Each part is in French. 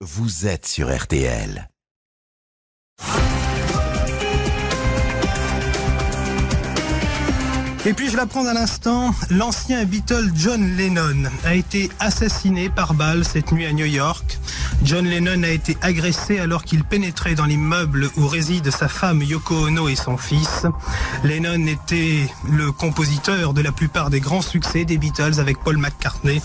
Vous êtes sur RTL. Et puis je l'apprends à l'instant, l'ancien Beatle John Lennon a été assassiné par balle cette nuit à New York. John Lennon a été agressé alors qu'il pénétrait dans l'immeuble où réside sa femme Yoko Ono et son fils. Lennon était le compositeur de la plupart des grands succès des Beatles avec Paul McCartney.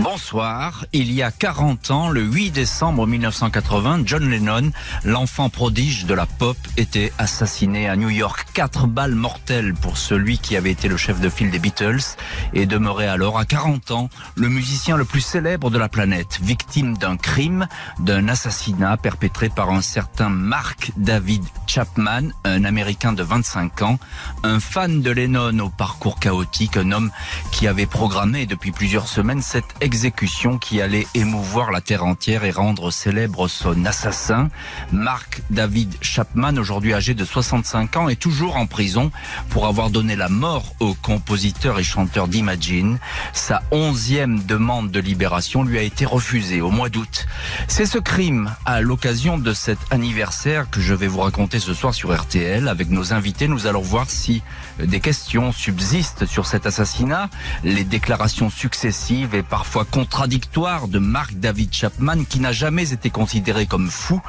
Bonsoir. Il y a 40 ans, le 8 décembre 1980, John Lennon, l'enfant prodige de la pop, était assassiné à New York. Quatre balles mortelles pour celui qui avait été le chef de file des Beatles et demeurait alors à 40 ans le musicien le plus célèbre de la planète, victime d'un crime, d'un assassinat perpétré par un certain Mark David Chapman, un Américain de 25 ans, un fan de Lennon au parcours chaotique, un homme qui avait programmé depuis plusieurs semaines cette exécution qui allait émouvoir la terre entière et rendre célèbre son assassin. Mark David Chapman, aujourd'hui âgé de 65 ans, est toujours en prison pour avoir donné la mort au compositeur et chanteur d'Imagine. Sa onzième demande de libération lui a été refusée au mois d'août. C'est ce crime, à l'occasion de cet anniversaire, que je vais vous raconter ce soir sur RTL. Avec nos invités, nous allons voir si des questions subsistent sur cet assassinat, les déclarations successives et parfois contradictoires de Mark David Chapman, qui n'a jamais été considéré comme fou,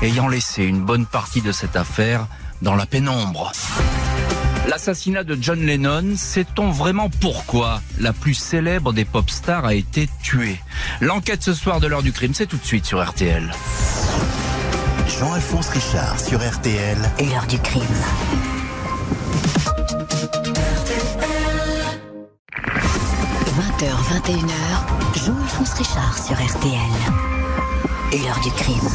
ayant laissé une bonne partie de cette affaire dans la pénombre. L'assassinat de John Lennon, sait-on vraiment pourquoi la plus célèbre des pop stars a été tuée? L'enquête ce soir de l'heure du crime, c'est tout de suite sur RTL. Jean-Alphonse Richard sur RTL. Et l'heure du crime. 20h, 21h, Jean-Alphonse Richard sur RTL. Et l'heure du crime.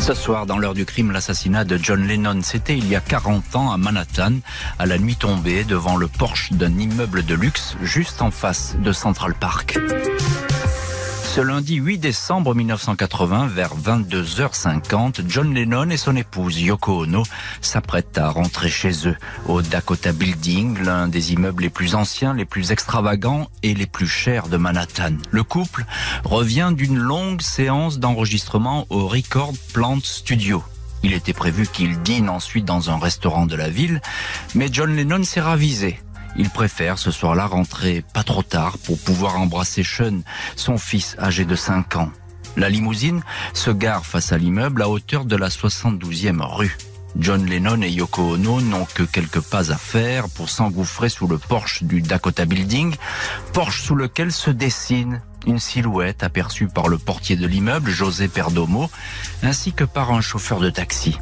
Ce soir, dans l'heure du crime, l'assassinat de John Lennon, c'était il y a 40 ans à Manhattan, à la nuit tombée, devant le porche d'un immeuble de luxe, juste en face de Central Park. Ce lundi 8 décembre 1980, vers 22h50, John Lennon et son épouse Yoko Ono s'apprêtent à rentrer chez eux au Dakota Building, l'un des immeubles les plus anciens, les plus extravagants et les plus chers de Manhattan. Le couple revient d'une longue séance d'enregistrement au Record Plant Studio. Il était prévu qu'il dîne ensuite dans un restaurant de la ville, mais John Lennon s'est ravisé. Il préfère ce soir-là rentrer pas trop tard pour pouvoir embrasser Sean, son fils âgé de 5 ans. La limousine se gare face à l'immeuble à hauteur de la 72e rue. John Lennon et Yoko Ono n'ont que quelques pas à faire pour s'engouffrer sous le porche du Dakota Building, porche sous lequel se dessine une silhouette aperçue par le portier de l'immeuble, José Perdomo, ainsi que par un chauffeur de taxi.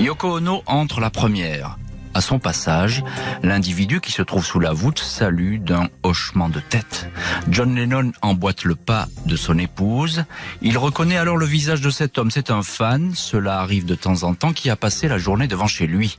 Yoko Ono entre la première. À son passage, l'individu qui se trouve sous la voûte salue d'un hochement de tête. John Lennon emboîte le pas de son épouse. Il reconnaît alors le visage de cet homme. C'est un fan, cela arrive de temps en temps, qui a passé la journée devant chez lui.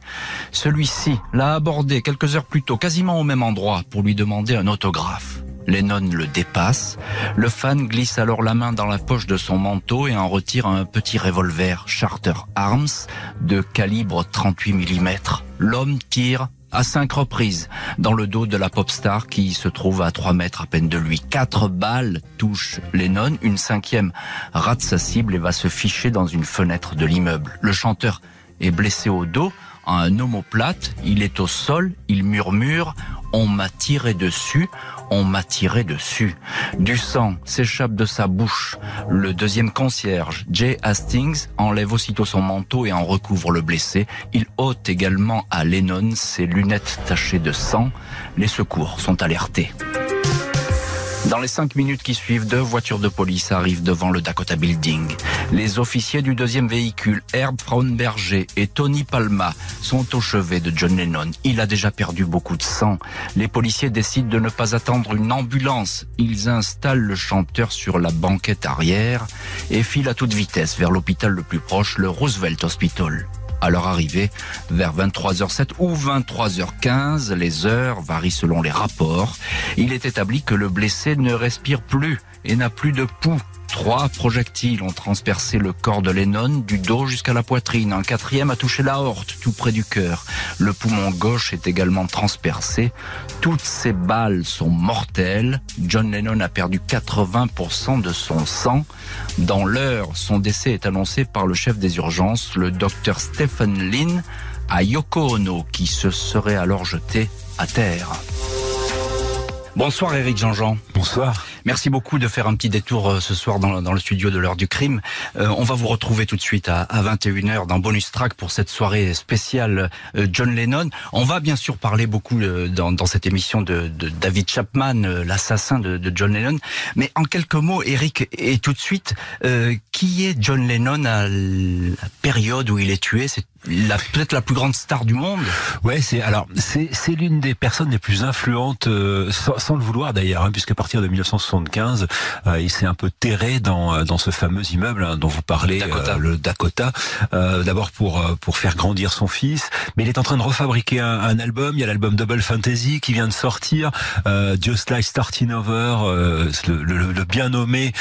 Celui-ci l'a abordé quelques heures plus tôt, quasiment au même endroit, pour lui demander un autographe. Lennon le dépasse. Le fan glisse alors la main dans la poche de son manteau et en retire un petit revolver Charter Arms de calibre 38 mm. L'homme tire à cinq reprises dans le dos de la pop star qui se trouve à trois mètres à peine de lui. Quatre balles touchent Lennon, une cinquième rate sa cible et va se ficher dans une fenêtre de l'immeuble. Le chanteur est blessé au dos, en un omoplate, il est au sol, il murmure on m'a tiré dessus, on m'a tiré dessus. Du sang s'échappe de sa bouche. Le deuxième concierge, Jay Hastings, enlève aussitôt son manteau et en recouvre le blessé. Il ôte également à Lennon ses lunettes tachées de sang. Les secours sont alertés. Dans les cinq minutes qui suivent, deux voitures de police arrivent devant le Dakota Building. Les officiers du deuxième véhicule, Herb Frauenberger et Tony Palma, sont au chevet de John Lennon. Il a déjà perdu beaucoup de sang. Les policiers décident de ne pas attendre une ambulance. Ils installent le chanteur sur la banquette arrière et filent à toute vitesse vers l'hôpital le plus proche, le Roosevelt Hospital à leur arrivée vers 23h07 ou 23h15. Les heures varient selon les rapports. Il est établi que le blessé ne respire plus et n'a plus de pouls. Trois projectiles ont transpercé le corps de Lennon du dos jusqu'à la poitrine. Un quatrième a touché la horte, tout près du cœur. Le poumon gauche est également transpercé. Toutes ces balles sont mortelles. John Lennon a perdu 80% de son sang. Dans l'heure, son décès est annoncé par le chef des urgences, le docteur Stephen Lynn, à Yoko Ono, qui se serait alors jeté à terre. Bonsoir Eric Jean-Jean. Bonsoir. Merci beaucoup de faire un petit détour euh, ce soir dans, dans le studio de l'heure du crime. Euh, on va vous retrouver tout de suite à, à 21h dans Bonus Track pour cette soirée spéciale euh, John Lennon. On va bien sûr parler beaucoup euh, dans, dans, cette émission de, de David Chapman, euh, l'assassin de, de, John Lennon. Mais en quelques mots, Eric, et tout de suite, qui est John Lennon à la période où il est tué? C'est peut-être la plus grande star du monde. Ouais, c'est alors c'est c'est l'une des personnes les plus influentes sans, sans, le vouloir d'ailleurs, hein, puisqu'à partir de 1960 75, euh, il s'est un peu terré dans euh, dans ce fameux immeuble hein, dont vous parlez, Dakota. Euh, le Dakota. Euh, D'abord pour pour faire grandir son fils, mais il est en train de refabriquer un, un album. Il y a l'album Double Fantasy qui vient de sortir. Euh, Just Like Starting Over, le, le, le, bien nommé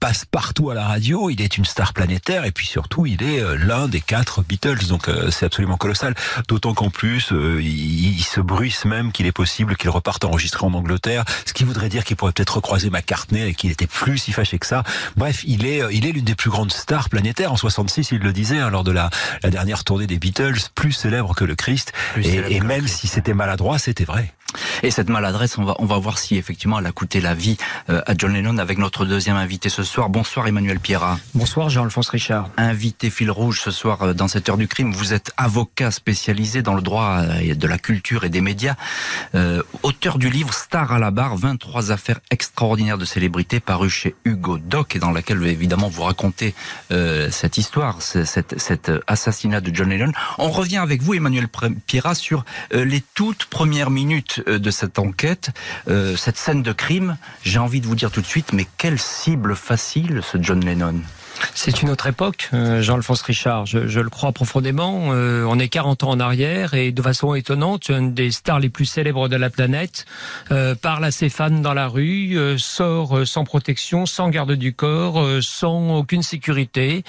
passe partout à la radio. Il est une star planétaire et puis surtout il est l'un des quatre Beatles. Donc c'est absolument colossal. D'autant qu'en plus il, il, se bruisse même qu'il est possible qu'il reparte enregistrer en Angleterre, ce qui voudrait dire qu'il pourrait peut-être recroiser McCartney et qu'il était plus si fâché que ça. Bref, il est, il est l'une des plus grandes stars planétaires. En 66, il le disait hein, lors de la, la dernière tournée des Beatles, plus célèbre que le Christ. Plus et, et même si c'était maladroit, c'était vrai. Et cette maladresse, on va, on va voir si effectivement elle a coûté la vie euh, à John Lennon avec notre deuxième invité ce soir. Bonsoir Emmanuel Pierra. Bonsoir Jean-Alphonse Richard. Invité fil rouge ce soir euh, dans cette heure du crime. Vous êtes avocat spécialisé dans le droit euh, de la culture et des médias. Auteur du livre Star à la barre, 23 affaires extraordinaires de célébrités paru chez Hugo Doc et dans laquelle évidemment vous racontez cette histoire, cette, cet assassinat de John Lennon. On revient avec vous Emmanuel Pierra sur les toutes premières minutes de cette enquête, euh, cette scène de crime, j'ai envie de vous dire tout de suite, mais quelle cible facile ce John Lennon c'est une autre époque, euh, Jean-Alphonse Richard, je, je, le crois profondément. Euh, on est 40 ans en arrière et de façon étonnante, une des stars les plus célèbres de la planète euh, parle à ses fans dans la rue, euh, sort euh, sans protection, sans garde du corps, sans aucune sécurité.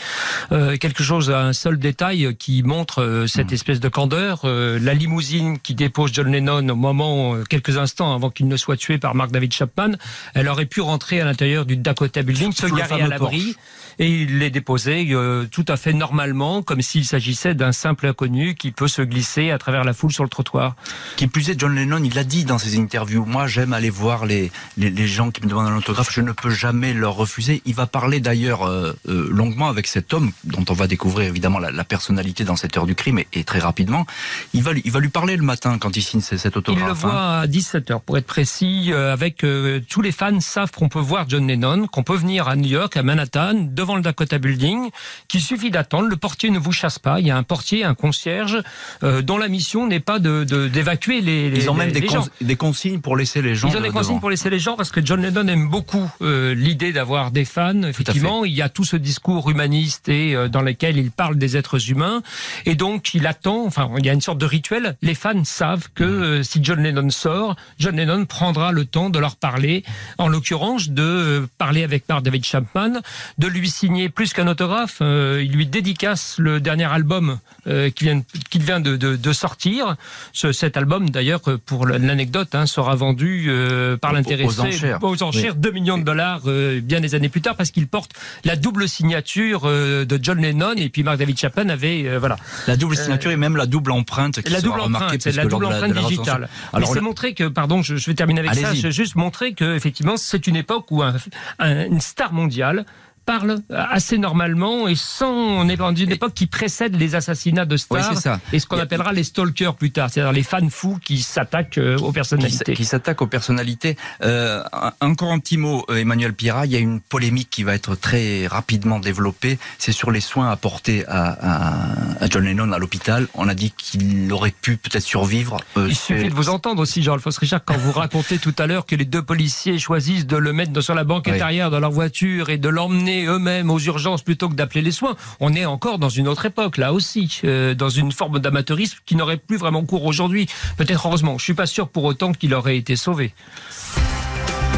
quelque chose, un seul détail qui montre cette espèce de candeur. la limousine qui dépose John Lennon au moment, quelques instants avant qu'il ne soit tué par Mark David Chapman, elle aurait pu rentrer à l'intérieur du Dakota Building, se garer à l'abri et il l'est déposé euh, tout à fait normalement, comme s'il s'agissait d'un simple inconnu qui peut se glisser à travers la foule sur le trottoir. Qui plus est, John Lennon, il l'a dit dans ses interviews. Moi, j'aime aller voir les, les, les, gens qui me demandent un autographe. Je ne peux jamais leur refuser. Il va parler d'ailleurs euh, euh, longuement avec cet homme, dont on va découvrir évidemment la, la personnalité dans cette heure du crime et, et, très rapidement. Il va, il va lui parler le matin quand il signe cet autographe. Il le voit hein. à 17h, pour être précis, avec tous les fans savent qu'on peut voir John Lennon, qu'on peut venir à New York, à Manhattan, devant le Dakota Building, qu'il suffit d'attendre. Le portier ne vous chasse pas. Il y a un portier, un concierge, euh, dont la mission n'est pas de d'évacuer les, les, Ils ont même des, consignes pour laisser les gens. Ils ont des devant. consignes pour laisser les gens parce que John Lennon aime beaucoup euh, l'idée d'avoir des fans. Effectivement, il y a tout ce discours humaniste et euh, dans lequel il parle des êtres humains. Et donc, il attend. Enfin, il y a une sorte de rituel. Les fans savent que mmh. si John Lennon sort, John Lennon prendra le temps de leur parler. En l'occurrence, de parler avec Mark David Chapman, de lui signer plus qu'un autographe. Euh, il lui dédicace le dernier album euh, qui vient, de, de, de sortir. Ce, cet album, d'ailleurs, pour l'anecdote, hein, sera vendu euh, par l'intéressé aux enchères, aux enchères oui. 2 millions de dollars bien des années plus tard parce qu'il porte la double signature de John Lennon et puis Mark David Chapman avait voilà la double signature et même la double empreinte qui la double empreinte c'est la double empreinte digitale alors c'est montrer que pardon je, je, vais terminer avec ça je vais juste montrer que effectivement c'est une époque où un, un, une star mondiale parle assez normalement et sans on est dans une époque qui précède les assassinats de stars oui, ça. et ce qu'on appellera les stalkers plus tard, c'est-à-dire les fans fous qui s'attaquent aux personnalités. Qui, s'attaquent aux personnalités. Euh, encore un petit mot, Emmanuel Pira, il y a une polémique qui va être très rapidement développée, c'est sur les soins apportés à, à, à John Lennon à l'hôpital. On a dit qu'il aurait pu peut-être survivre. Euh, il suffit de vous entendre aussi, Jean-Alphonse Richard, quand vous racontez tout à l'heure que les deux policiers choisissent de le mettre sur la banquette oui. arrière de leur voiture et de l'emmener eux-mêmes aux urgences plutôt que d'appeler les soins. On est encore dans une autre époque, là aussi, euh, dans une forme d'amateurisme qui n'aurait plus vraiment cours aujourd'hui. Peut-être heureusement. Je suis pas sûr pour autant qu'il aurait été sauvé.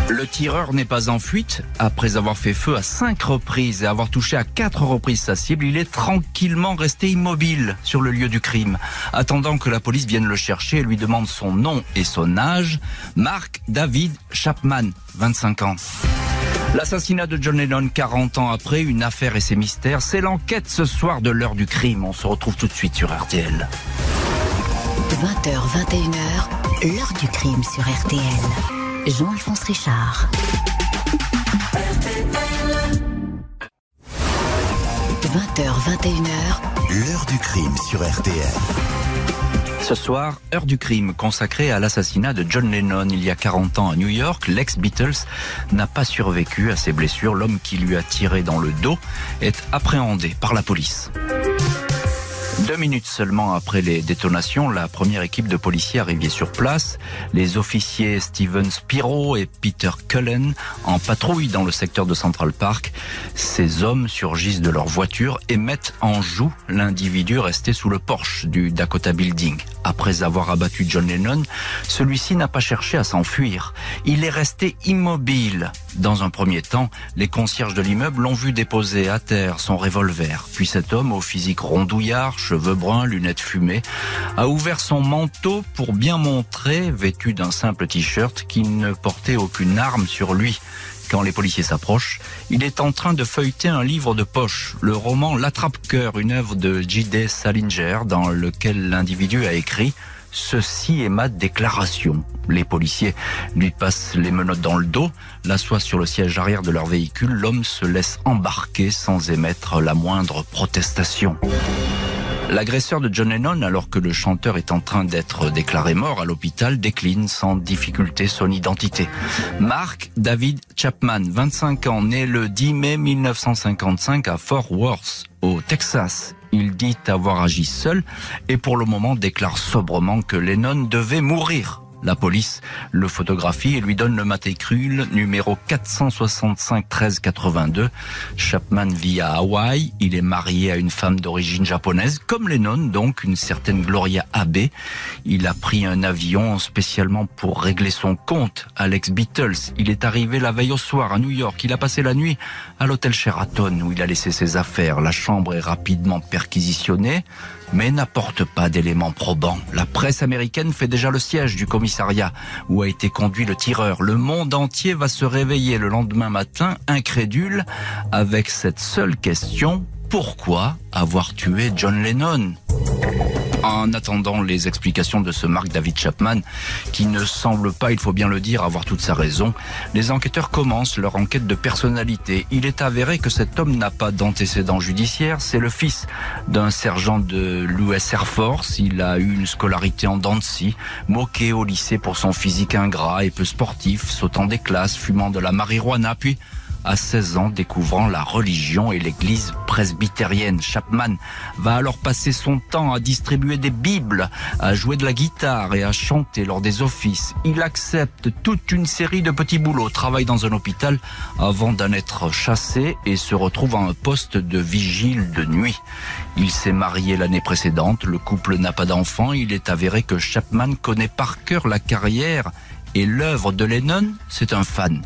Le tireur n'est pas en fuite. Après avoir fait feu à cinq reprises et avoir touché à quatre reprises sa cible, il est tranquillement resté immobile sur le lieu du crime, attendant que la police vienne le chercher et lui demande son nom et son âge. Mark David Chapman, 25 ans. L'assassinat de John Lennon 40 ans après, une affaire et ses mystères, c'est l'enquête ce soir de l'heure du crime. On se retrouve tout de suite sur RTL. 20h, 21h, l'heure du crime sur RTL. Jean-Alphonse Richard. 20h, 21h, L'heure du crime sur RTL. Ce soir, heure du crime consacrée à l'assassinat de John Lennon il y a 40 ans à New York. L'ex-Beatles n'a pas survécu à ses blessures. L'homme qui lui a tiré dans le dos est appréhendé par la police. Deux minutes seulement après les détonations, la première équipe de policiers arrivait sur place. Les officiers Steven Spiro et Peter Cullen en patrouille dans le secteur de Central Park. Ces hommes surgissent de leur voiture et mettent en joue l'individu resté sous le porche du Dakota Building. Après avoir abattu John Lennon, celui-ci n'a pas cherché à s'enfuir. Il est resté immobile. Dans un premier temps, les concierges de l'immeuble l'ont vu déposer à terre son revolver. Puis cet homme, au physique rondouillard, cheveux bruns, lunettes fumées, a ouvert son manteau pour bien montrer, vêtu d'un simple t-shirt, qu'il ne portait aucune arme sur lui. Quand les policiers s'approchent, il est en train de feuilleter un livre de poche, le roman L'attrape-cœur, une œuvre de J.D. Salinger, dans lequel l'individu a écrit Ceci est ma déclaration. Les policiers lui passent les menottes dans le dos, l'assoient sur le siège arrière de leur véhicule. L'homme se laisse embarquer sans émettre la moindre protestation. L'agresseur de John Lennon, alors que le chanteur est en train d'être déclaré mort à l'hôpital, décline sans difficulté son identité. Mark David Chapman, 25 ans, né le 10 mai 1955 à Fort Worth, au Texas. Il dit avoir agi seul et pour le moment déclare sobrement que Lennon devait mourir. La police le photographie et lui donne le matricule numéro 465 13 82. Chapman vit à Hawaï. Il est marié à une femme d'origine japonaise, comme Lennon, donc une certaine Gloria Abe. Il a pris un avion spécialement pour régler son compte à l'ex-Beatles. Il est arrivé la veille au soir à New York. Il a passé la nuit à l'hôtel Sheraton où il a laissé ses affaires. La chambre est rapidement perquisitionnée mais n'apporte pas d'éléments probants. La presse américaine fait déjà le siège du commissariat où a été conduit le tireur. Le monde entier va se réveiller le lendemain matin, incrédule, avec cette seule question, pourquoi avoir tué John Lennon? En attendant les explications de ce Mark David Chapman, qui ne semble pas, il faut bien le dire, avoir toute sa raison, les enquêteurs commencent leur enquête de personnalité. Il est avéré que cet homme n'a pas d'antécédent judiciaire, c'est le fils d'un sergent de l'US Air Force, il a eu une scolarité en scie, moqué au lycée pour son physique ingrat et peu sportif, sautant des classes, fumant de la marijuana, puis à 16 ans, découvrant la religion et l'église presbytérienne. Chapman va alors passer son temps à distribuer des bibles, à jouer de la guitare et à chanter lors des offices. Il accepte toute une série de petits boulots, travaille dans un hôpital avant d'en être chassé et se retrouve à un poste de vigile de nuit. Il s'est marié l'année précédente, le couple n'a pas d'enfant, il est avéré que Chapman connaît par cœur la carrière et l'œuvre de Lennon, c'est un fan.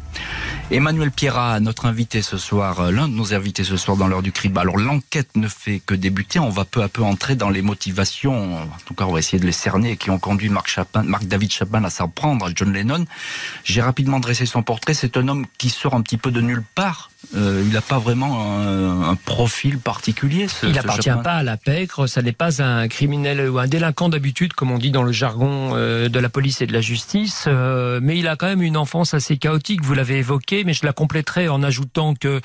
Emmanuel Pierrat, notre invité ce soir, euh, l'un de nos invités ce soir dans l'heure du crime. Alors l'enquête ne fait que débuter, on va peu à peu entrer dans les motivations, en tout cas on va essayer de les cerner, qui ont conduit Mark, Chapin, Mark David Chapman à s'en prendre à John Lennon. J'ai rapidement dressé son portrait, c'est un homme qui sort un petit peu de nulle part, euh, il n'a pas vraiment un, un, profil particulier. Ce, il n'appartient pas à la pègre, ça n'est pas un criminel ou un délinquant d'habitude, comme on dit dans le jargon euh, de la police et de la justice, euh, mais il a quand même une enfance assez chaotique, vous l'avez évoqué, mais je la compléterai en ajoutant que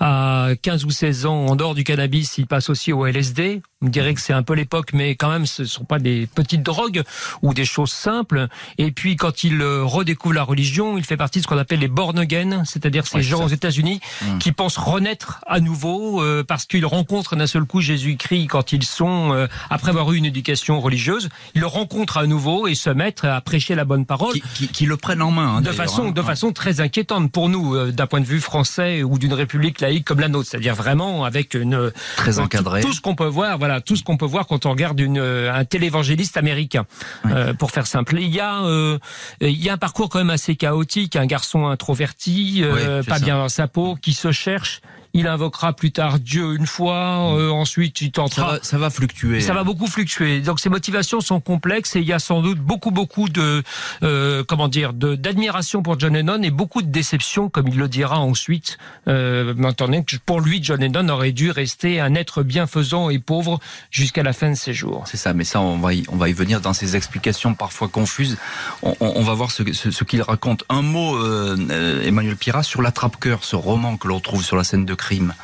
à 15 ou 16 ans, en dehors du cannabis, il passe aussi au LSD. On dirait que c'est un peu l'époque, mais quand même, ce ne sont pas des petites drogues ou des choses simples. Et puis, quand il redécouvre la religion, il fait partie de ce qu'on appelle les born again, c'est-à-dire ces ouais, gens aux États-Unis mmh. qui pensent renaître à nouveau euh, parce qu'ils rencontrent d'un seul coup Jésus-Christ quand ils sont, euh, après avoir eu une éducation religieuse, ils le rencontrent à nouveau et se mettent à prêcher la bonne parole. Qui, qui, qui le prennent en main. Hein, de façon, hein. de façon très inquiétante pour nous, euh, d'un point de vue français ou d'une république laïque comme la nôtre. C'est-à-dire vraiment avec une très encadré. Tout, tout ce qu'on peut voir, voilà tout ce qu'on peut voir quand on regarde une, un télévangéliste américain, pour faire simple. Il y a, il y a un parcours quand même assez chaotique, un garçon introverti, pas bien dans sa peau, qui se cherche il invoquera plus tard Dieu une fois, mm. euh, ensuite il tentera. Ça va, fluctuer. Ça va beaucoup fluctuer. Donc ses motivations sont complexes et il y a sans doute beaucoup beaucoup de euh, comment dire de d'admiration pour John Lennon et beaucoup de déception, comme il le dira ensuite. Euh, maintenant que pour lui, John Lennon aurait dû rester un être bienfaisant et pauvre jusqu'à la fin de ses jours. C'est ça, mais ça on va y, on va y venir dans ses explications parfois confuses. On, on, va voir ce, ce, ce qu'il raconte. Un mot, euh, Emmanuel Pira, sur l'attrape-cœur, ce roman que l'on trouve sur la scène de crime.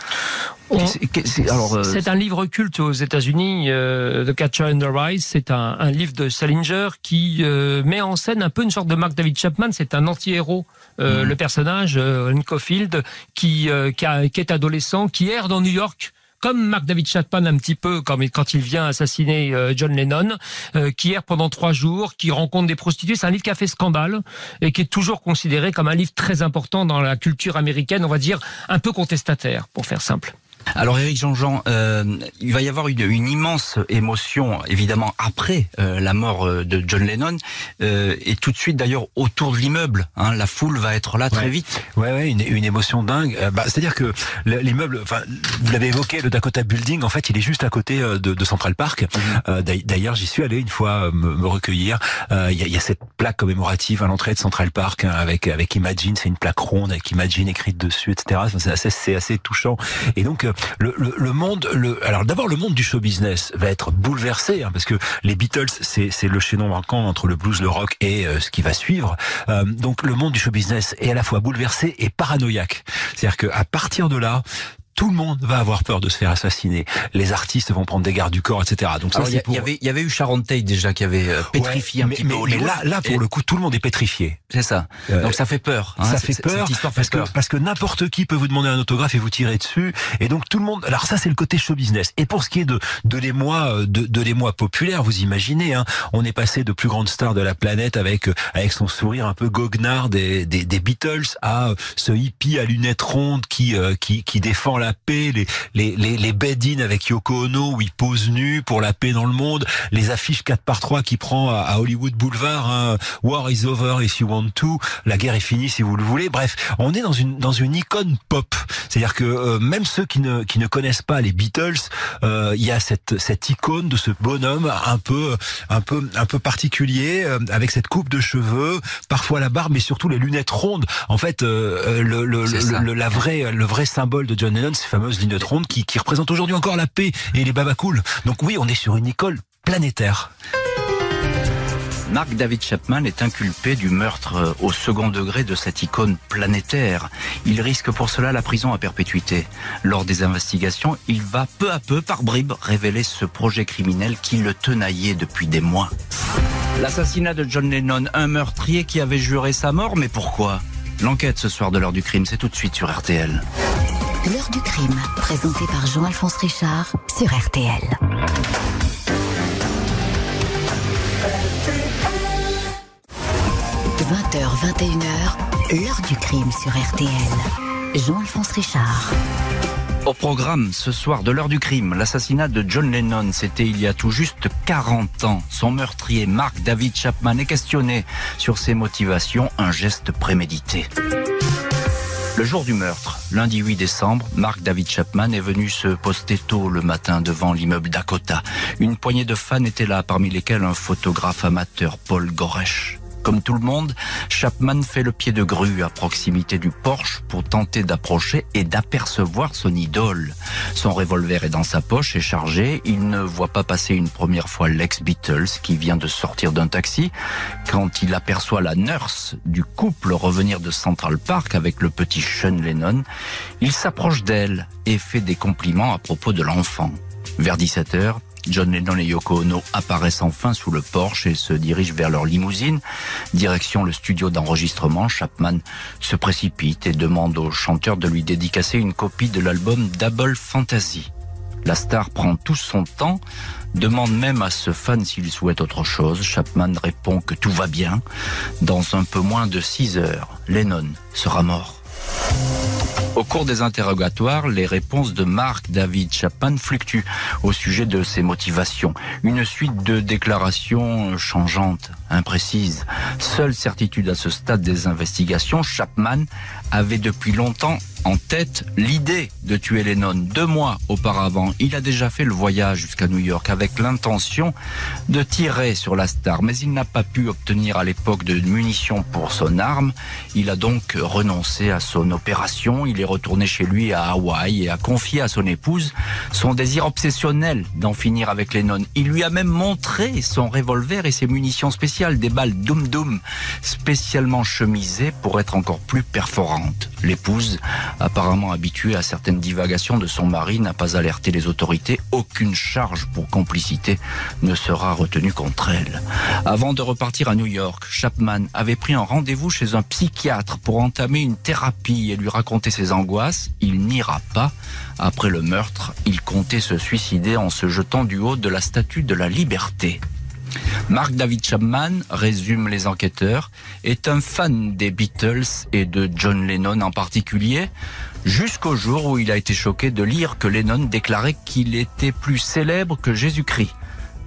Euh, c'est un livre culte aux États-Unis, euh, The Catcher in the Rye. C'est un, livre de Salinger qui euh, met en scène un peu une sorte de Mark David Chapman. C'est un anti-héros, mhm. le personnage Lincofield, qui, qui, qui, est adolescent, qui erre dans New York comme Mark David Chapman un petit peu quand, quand il vient assassiner euh, John Lennon, euh, qui erre pendant trois jours, qui rencontre des prostituées. C'est un livre qui a fait scandale et qui est toujours considéré comme un livre très important dans la culture américaine, on va dire un peu contestataire, pour faire simple. Alors Eric Jean-Jean, euh, il va y avoir une, une immense émotion évidemment après euh, la mort euh, de John Lennon euh, et tout de suite d'ailleurs autour de l'immeuble. Hein, la foule va être là très vite. Ouais, ouais, une, une émotion dingue. Euh, bah, C'est-à-dire que l'immeuble, enfin, vous l'avez évoqué, le Dakota Building, en fait, il est juste à côté de, de Central Park. Mhm. d'ailleurs, j'y suis allé une fois me, me recueillir. Il y a, y, a, cette plaque commémorative à l'entrée de Central Park hein, avec avec Imagine, c'est une plaque ronde avec Imagine écrite dessus, etc. C'est assez, c'est assez touchant. Et donc le, le, le, monde, le, alors d'abord le monde du show business va être bouleversé hein, parce que les Beatles c'est c'est le chaînon manquant entre le blues, le rock et euh, ce qui va suivre. Euh, donc le monde du show business est à la fois bouleversé et paranoïaque. C'est-à-dire qu'à partir de là, tout le monde va avoir peur de se faire assassiner. Les artistes vont prendre des gardes du corps, etc. Donc ça, il y, avait, il y avait eu Sharon Tate déjà qui avait euh, pétrifié un petit peu Mais là, là pour le coup, tout le monde est pétrifié. C'est ça. Euh, Donc ça fait peur. Hein, ça fait peur parce que parce que n'importe qui peut vous demander un autographe et vous tirer dessus. Et donc tout le monde. Alors ça, c'est le côté show business. Et pour ce qui est de de l'émoi euh, de, de l'émoi populaire, vous imaginez, hein, on est passé de plus grandes stars de la planète avec avec son sourire un peu goguenard des, des, des Beatles à ce hippie à lunettes rondes qui qui qui défend la paix, les les, les, les bed avec Yoko Ono où il pose nu pour la paix dans le monde, les affiches 4 par 3 qui prend à, Hollywood Boulevard, hein, War is over if you want to, la guerre est finie si vous le voulez. Bref, on est dans une dans une icône pop. C'est-à-dire que euh, même ceux qui ne qui ne connaissent pas les Beatles, euh, il y a cette cette icône de ce bonhomme un peu un peu un peu particulier euh, avec cette coupe de cheveux, parfois la barbe mais surtout les lunettes rondes. En fait, le, le, le, la vraie le vrai symbole de John Lennon, ces fameuses lunettes rondes qui, qui représentent aujourd'hui encore la paix et les babacools. Donc oui, on est sur une école planétaire. Mark David Chapman est inculpé du meurtre euh, au second degré de cette icône planétaire. Il risque pour cela la prison à perpétuité. Lors des investigations, il va peu à peu, par bribes, révéler ce projet criminel qui le tenaillait depuis des mois. L'assassinat de John Lennon, un meurtrier qui avait juré sa mort, mais pourquoi? L'enquête ce soir de l'heure du crime, c'est tout de suite sur RTL. L'heure du crime, présenté par Jean-Alphonse Richard sur RTL. 20h, 21h, l'heure du crime sur RTL. Jean-Alphonse Richard. Au programme ce soir de l'heure du crime, l'assassinat de John Lennon, c'était il y a tout juste 40 ans. Son meurtrier, Mark David Chapman, est questionné sur ses motivations, un geste prémédité. Le jour du meurtre, lundi 8 décembre, Mark David Chapman est venu se poster tôt le matin devant l'immeuble Dakota. Une poignée de fans était là, parmi lesquels un photographe amateur, Paul Goresh. Comme tout le monde, Chapman fait le pied de grue à proximité du Porsche pour tenter d'approcher et d'apercevoir son idole. Son revolver est dans sa poche et chargé. Il ne voit pas passer une première fois l'ex-Beatles qui vient de sortir d'un taxi. Quand il aperçoit la nurse du couple revenir de Central Park avec le petit Sean Lennon, il s'approche d'elle et fait des compliments à propos de l'enfant. Vers 17 h John Lennon et Yoko Ono apparaissent enfin sous le Porsche et se dirigent vers leur limousine. Direction le studio d'enregistrement, Chapman se précipite et demande au chanteur de lui dédicacer une copie de l'album Double Fantasy. La star prend tout son temps, demande même à ce fan s'il souhaite autre chose. Chapman répond que tout va bien. Dans un peu moins de 6 heures, Lennon sera mort. Au cours des interrogatoires, les réponses de Mark David Chapman fluctuent au sujet de ses motivations. Une suite de déclarations changeantes, imprécises. Seule certitude à ce stade des investigations, Chapman avait depuis longtemps en tête l'idée de tuer Lennon. Deux mois auparavant, il a déjà fait le voyage jusqu'à New York avec l'intention de tirer sur la star, mais il n'a pas pu obtenir à l'époque de munitions pour son arme. Il a donc renoncé à son opération. Il est retourné chez lui à Hawaï et a confié à son épouse son désir obsessionnel d'en finir avec Lennon. Il lui a même montré son revolver et ses munitions spéciales, des balles Doom Doom, spécialement chemisées pour être encore plus perforantes. L'épouse apparemment habituée à certaines divagations de son mari, n'a pas alerté les autorités. Aucune charge pour complicité ne sera retenue contre elle. Avant de repartir à New York, Chapman avait pris un rendez-vous chez un psychiatre pour entamer une thérapie et lui raconter ses angoisses. Il n'ira pas. Après le meurtre, il comptait se suicider en se jetant du haut de la statue de la liberté. Mark David Chapman, résume les enquêteurs, est un fan des Beatles et de John Lennon en particulier, jusqu'au jour où il a été choqué de lire que Lennon déclarait qu'il était plus célèbre que Jésus-Christ.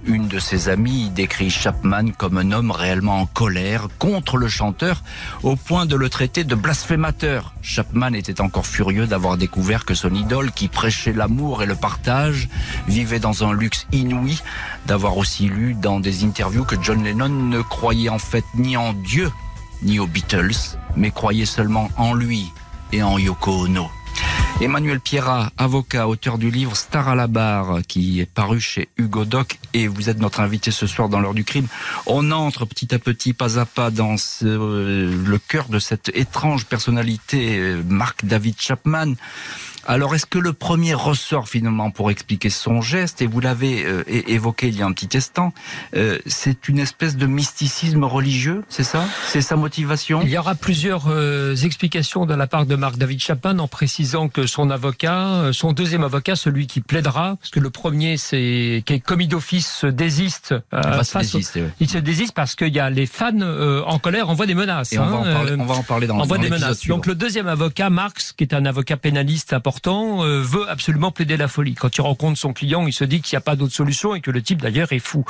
Une de ses amies décrit Chapman comme un homme réellement en colère contre le chanteur au point de le traiter de blasphémateur. Chapman était encore furieux d'avoir découvert que son idole qui prêchait l'amour et le partage vivait dans un luxe inouï, d'avoir aussi lu dans des interviews que John Lennon ne croyait en fait ni en Dieu ni aux Beatles, mais croyait seulement en lui et en Yoko Ono. Emmanuel Pierrat, avocat, auteur du livre Star à la barre, qui est paru chez Hugo Doc, et vous êtes notre invité ce soir dans l'heure du crime. On entre petit à petit, pas à pas, dans euh, le cœur de cette étrange personnalité, euh, Mark David Chapman. Alors, est-ce que le premier ressort finalement pour expliquer son geste, et vous l'avez euh, évoqué il y a un petit instant, euh, c'est une espèce de mysticisme religieux, c'est ça? C'est sa motivation? Il y aura plusieurs euh, explications de la part de Marc David Chapin en précisant que son avocat, son deuxième avocat, celui qui plaidera, parce que le premier, c'est qui est commis d'office, se désiste. Il se désiste parce qu'il y a les fans en colère envoient des menaces. Et on, va en parler, on va en parler dans, des menaces. Donc le deuxième avocat, Marx, qui est un avocat pénaliste important, euh, veut absolument plaider la folie. Quand il rencontre son client, il se dit qu'il n'y a pas d'autre solution et que le type d'ailleurs est fou.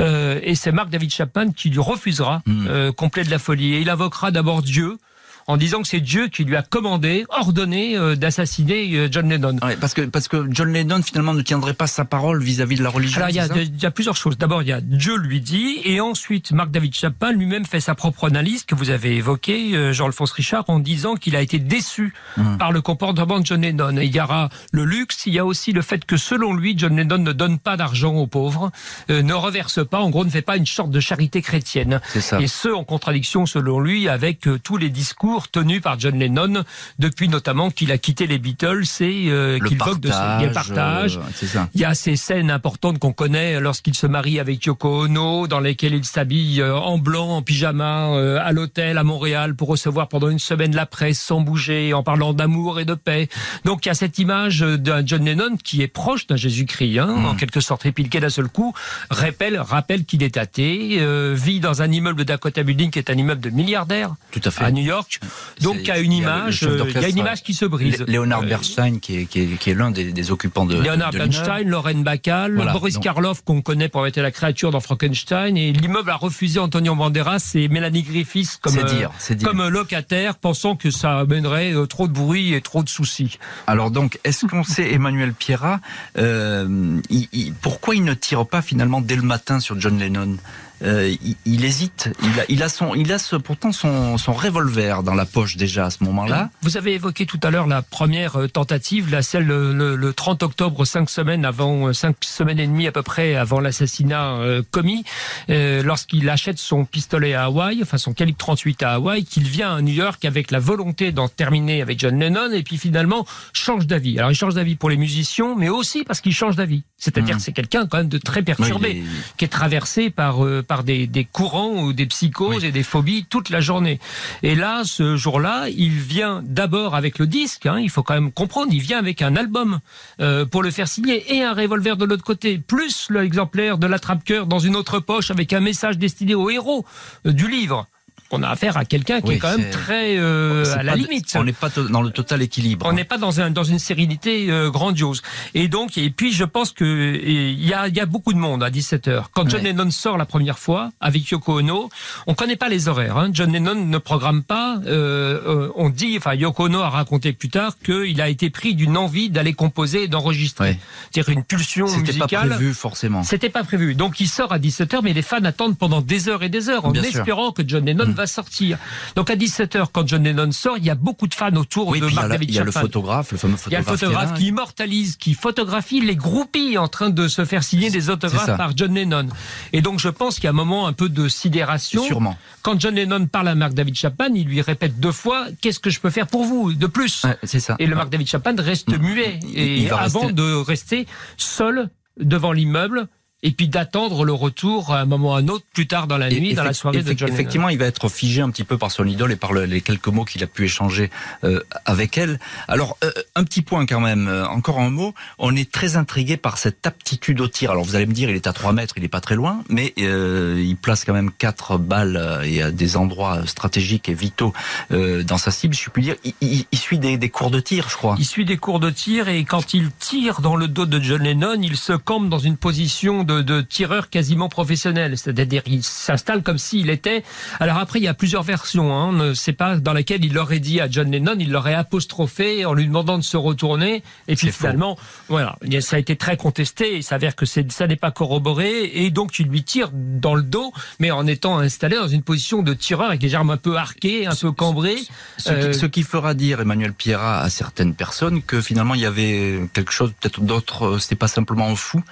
Euh, et c'est Mark David Chapman qui lui refusera mmh. qu'on plaide la folie. Et il invoquera d'abord Dieu en disant que c'est Dieu qui lui a commandé, ordonné euh, d'assassiner euh, John Lennon. parce que parce que John Lennon finalement ne tiendrait pas sa parole vis-à-vis de la religion. Alors il y, a, il y a plusieurs choses. D'abord il y a Dieu lui dit et ensuite Mark David Chapin lui-même fait sa propre analyse que vous avez évoquée, euh, Jean-Alphonse Richard, en disant qu'il a été déçu hum. par le comportement de John Lennon. il y aura le luxe, il y a aussi le fait que selon lui John Lennon ne donne pas d'argent aux pauvres, ne reverse pas, en gros ne fait pas une sorte de charité chrétienne. Ça. Et ce en contradiction selon lui avec tous les discours tenu par John Lennon depuis notamment qu'il a quitté les Beatles et euh, qu'il vogue de ses partage. Euh, il y a ces scènes importantes qu'on connaît lorsqu'il se marie avec Yoko Ono, dans lesquelles il s'habille euh, en blanc, en pyjama, à l'hôtel à Montréal pour recevoir pendant une semaine la presse sans bouger, en parlant d'amour et de paix. Donc il y a cette image d'un John Lennon qui est proche d'un Jésus-Christ, hein, mm. en quelque sorte, puis d'un seul coup rappelle, rappelle qu'il est athée, vit dans un immeuble Dakota Building qui est un immeuble de milliardaires Tout à, fait. à New York. Donc il y a une image, il y a une image qui se brise. Leonard euh, Bernstein, qui est, qui est, qui est l'un des, des, occupants de. Leonard Bernstein, Lauren Bacall, Boris Karloff qu'on connaît pour être la créature dans Frankenstein, et l'immeuble a refusé Antonio Banderas et Mélanie Griffiths comme euh, dire, dire. comme locataire, pensant que ça amènerait euh, trop de bruit et trop de soucis. Alors donc, est-ce qu'on sait Emmanuel Pierrat euh, il, pourquoi il ne tire pas finalement dès le matin sur John Lennon? Euh, il, hésite. Il a, il a, son, il a ce, pourtant son, son revolver dans la poche déjà à ce moment-là. Vous avez évoqué tout à l'heure la première euh, tentative, la celle le, le, 30 octobre, cinq semaines avant, euh, cinq semaines et demie à peu près avant l'assassinat commis, euh, lorsqu'il achète son pistolet à Hawaï, enfin son calibre 38 à Hawaï, qu'il vient à New York avec la volonté d'en terminer avec John Lennon et puis finalement change d'avis. Alors il change d'avis pour les musiciens, mais aussi parce qu'il change d'avis. C'est-à-dire mmh. que c'est quelqu'un quand même de très perturbé, qui est traversé par, par des, des courants ou des psychoses et des phobies toute la journée. Et là, ce jour-là, il vient d'abord avec le disque, hein, il faut quand même comprendre, il vient avec un album euh, pour le faire signer et un revolver de l'autre côté, plus l'exemplaire de l'attrape-cœur dans une autre poche avec un message destiné aux héros euh, du livre on a affaire à quelqu'un qui Oui, est quand même très euh, à la limite. On n'est pas dans le total équilibre. On n'est pas dans, un, dans une sérénité euh, grandiose. Et donc, et puis je pense que il y a, il y a beaucoup de monde à 17h. Quand John Ouais. Lennon sort la première fois avec Yoko Ono, on connaît pas les horaires. Hein. John Lennon ne programme pas. euh, euh, on dit, enfin Yoko Ono a raconté plus tard qu'il a été pris d'une envie d'aller composer et d'enregistrer. Ouais. C'est-à-dire une pulsion C'était pas musicale. prévu forcément. C'était pas prévu. Donc il sort à 17h, mais les fans attendent pendant des heures et des heures en Bien sûr. espérant que John Lennon va sortir. Donc à 17h, quand John Lennon sort, il y a beaucoup de fans autour Oui, de Mark David il y a le Chapman. photographe, le fameux Il y a le photographe. qui immortalise, qui photographie les groupies en train de se faire signer des autographes par John Lennon. Et donc je pense qu'il y a un moment un peu de sidération. Sûrement. Quand John Lennon parle à Mark David Chapman, il lui répète deux fois Qu'est-ce que je peux faire pour vous? De plus Ouais, c'est ça. Et le Mark David Chapman reste Mm. muet. Et il va avant rester- de rester seul devant l'immeuble et puis d'attendre le retour à un moment ou à un autre plus tard dans la Et nuit, dans la soirée de John Lennon. Effectivement, il va être figé un petit peu par son idole et par le- les quelques mots qu'il a pu échanger euh, avec elle. Alors, euh, un petit point quand même, euh, encore un mot. On est très intrigué par cette aptitude au tir. Alors, vous allez me dire, il est à 3 mètres, il n'est pas très loin, mais il place quand même quatre balles et à des endroits stratégiques et vitaux dans sa cible. Je puis dire, il, il- il suit des, des cours de tir, je crois. Il suit des cours de tir et quand il tire dans le dos de John Lennon, il se campe dans une position de, de tireur quasiment professionnel. C'est-à-dire, il s'installe comme s'il était. Alors après, il y a plusieurs versions. Hein. On ne sait pas dans laquelle il aurait dit à John Lennon, il l'aurait apostrophé en lui demandant de se retourner. Et puis C'est faux. finalement, voilà, ça a été très contesté. Il s'avère que c'est- ça n'est pas corroboré et donc il lui tire dans le dos, mais en étant installé dans une position de tireur avec les armes un peu arquées, un peu cambrées. Ce, Euh, qui, ce qui fera dire Emmanuel Pierrat à certaines personnes que finalement il y avait quelque chose peut-être d'autre, c'était pas simplement un fou.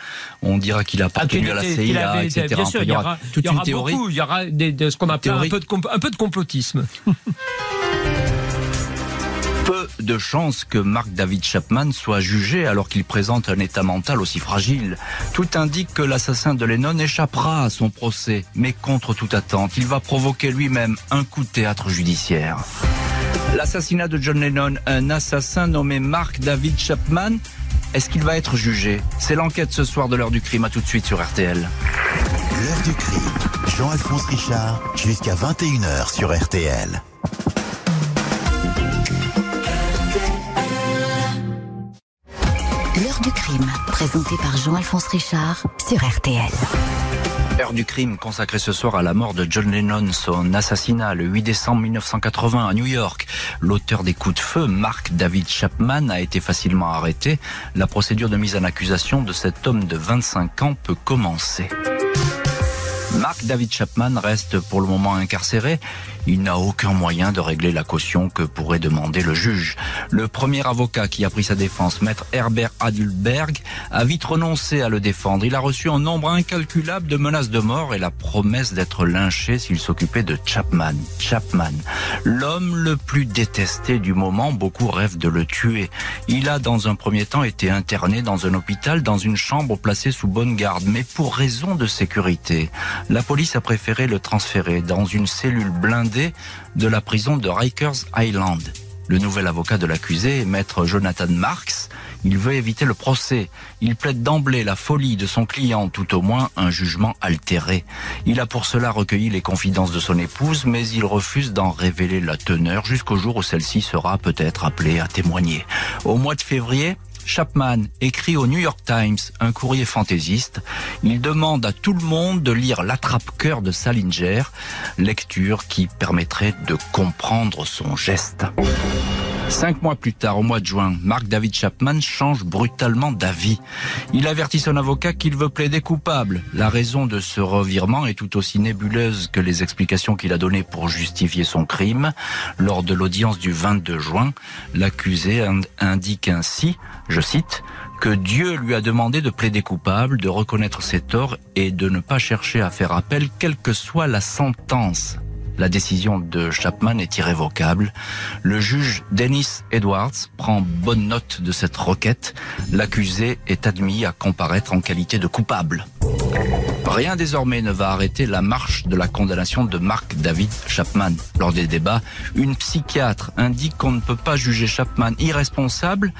On dira qu'il a Ah, à la CIA, etc. Bien sûr, il y aura, toute une théorie. beaucoup, il y aura ce qu'on appelle un Théorie. peu, de, compl- un peu de complotisme. Peu de chances que Mark David Chapman soit jugé alors qu'il présente un état mental aussi fragile. Tout indique que l'assassin de Lennon échappera à son procès, mais contre toute attente, il va provoquer lui-même un coup de théâtre judiciaire. L'assassinat de John Lennon, un assassin nommé Mark David Chapman, est-ce qu'il va être jugé? C'est l'enquête ce soir de l'heure du crime, à tout de suite sur RTL. L'heure du crime. Jean-Alphonse Richard, jusqu'à 21h sur RTL. L'heure du crime, présenté par Jean-Alphonse Richard sur RTL. Heure du crime consacrée ce soir à la mort de John Lennon, son assassinat le 8 décembre 1980 à New York. L'auteur des coups de feu, Mark David Chapman, a été facilement arrêté. La procédure de mise en accusation de cet homme de 25 ans peut commencer. Mark David Chapman reste pour le moment incarcéré. Il n'a aucun moyen de régler la caution que pourrait demander le juge. Le premier avocat qui a pris sa défense, maître Herbert Adelberg, a vite renoncé à le défendre. Il a reçu un nombre incalculable de menaces de mort et la promesse d'être lynché s'il s'occupait de Chapman. Chapman, l'homme le plus détesté du moment, beaucoup rêvent de le tuer. Il a dans un premier temps été interné dans un hôpital, dans une chambre placée sous bonne garde, mais pour raison de sécurité. La police a préféré le transférer dans une cellule blindée de la prison de Rikers Island. Le nouvel avocat de l'accusé, maître Jonathan Marks, il veut éviter le procès. Il plaide d'emblée la folie de son client, tout au moins un jugement altéré. Il a pour cela recueilli les confidences de son épouse, mais il refuse d'en révéler la teneur jusqu'au jour où celle-ci sera peut-être appelée à témoigner. Au mois de février, Chapman écrit au New York Times un courrier fantaisiste. Il demande à tout le monde de lire L'attrape-cœur de Salinger, lecture qui permettrait de comprendre son geste. Cinq mois plus tard, au mois de juin, Mark David Chapman change brutalement d'avis. Il avertit son avocat qu'il veut plaider coupable. La raison de ce revirement est tout aussi nébuleuse que les explications qu'il a données pour justifier son crime. Lors de l'audience du 22 juin, l'accusé indique ainsi, je cite, que Dieu lui a demandé de plaider coupable, de reconnaître ses torts et de ne pas chercher à faire appel, quelle que soit la sentence. La décision de Chapman est irrévocable. Le juge Dennis Edwards prend bonne note de cette requête. L'accusé est admis à comparaître en qualité de coupable. Rien désormais ne va arrêter la marche de la condamnation de Mark David Chapman. Lors des débats, une psychiatre indique qu'on ne peut pas juger Chapman irresponsable,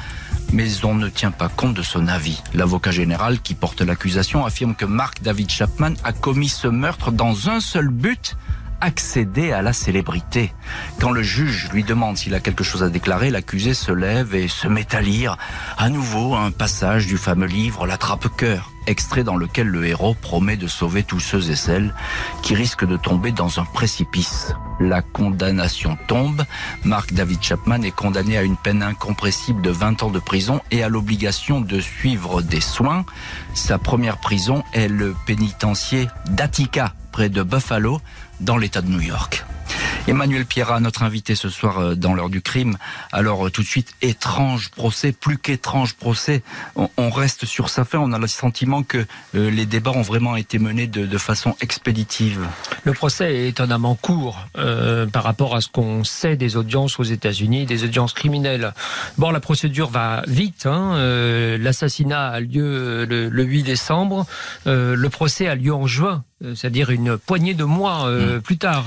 mais on ne tient pas compte de son avis. L'avocat général qui porte l'accusation affirme que Mark David Chapman a commis ce meurtre dans un seul but, accéder à la célébrité. Quand le juge lui demande s'il a quelque chose à déclarer, l'accusé se lève et se met à lire à nouveau un passage du fameux livre L'attrape-cœur extrait dans lequel le héros promet de sauver tous ceux et celles qui risquent de tomber dans un précipice. La condamnation tombe. Mark David Chapman est condamné à une peine incompressible de 20 ans de prison et à l'obligation de suivre des soins. Sa première prison est le pénitencier d'Attica, près de Buffalo, dans l'État de New York. Emmanuel Pierra, notre invité ce soir euh, dans l'heure du crime. Alors euh, tout de suite, étrange procès, plus qu'étrange procès. On, reste sur sa fin. On a le sentiment que euh, les débats ont vraiment été menés de, façon expéditive. Le procès est étonnamment court par rapport à ce qu'on sait des audiences aux États-Unis, des audiences criminelles. Bon, la procédure va vite. Hein. L'assassinat a lieu le, le 8 décembre. le procès a lieu en juin c'est-à-dire une poignée de mois hmm. plus tard.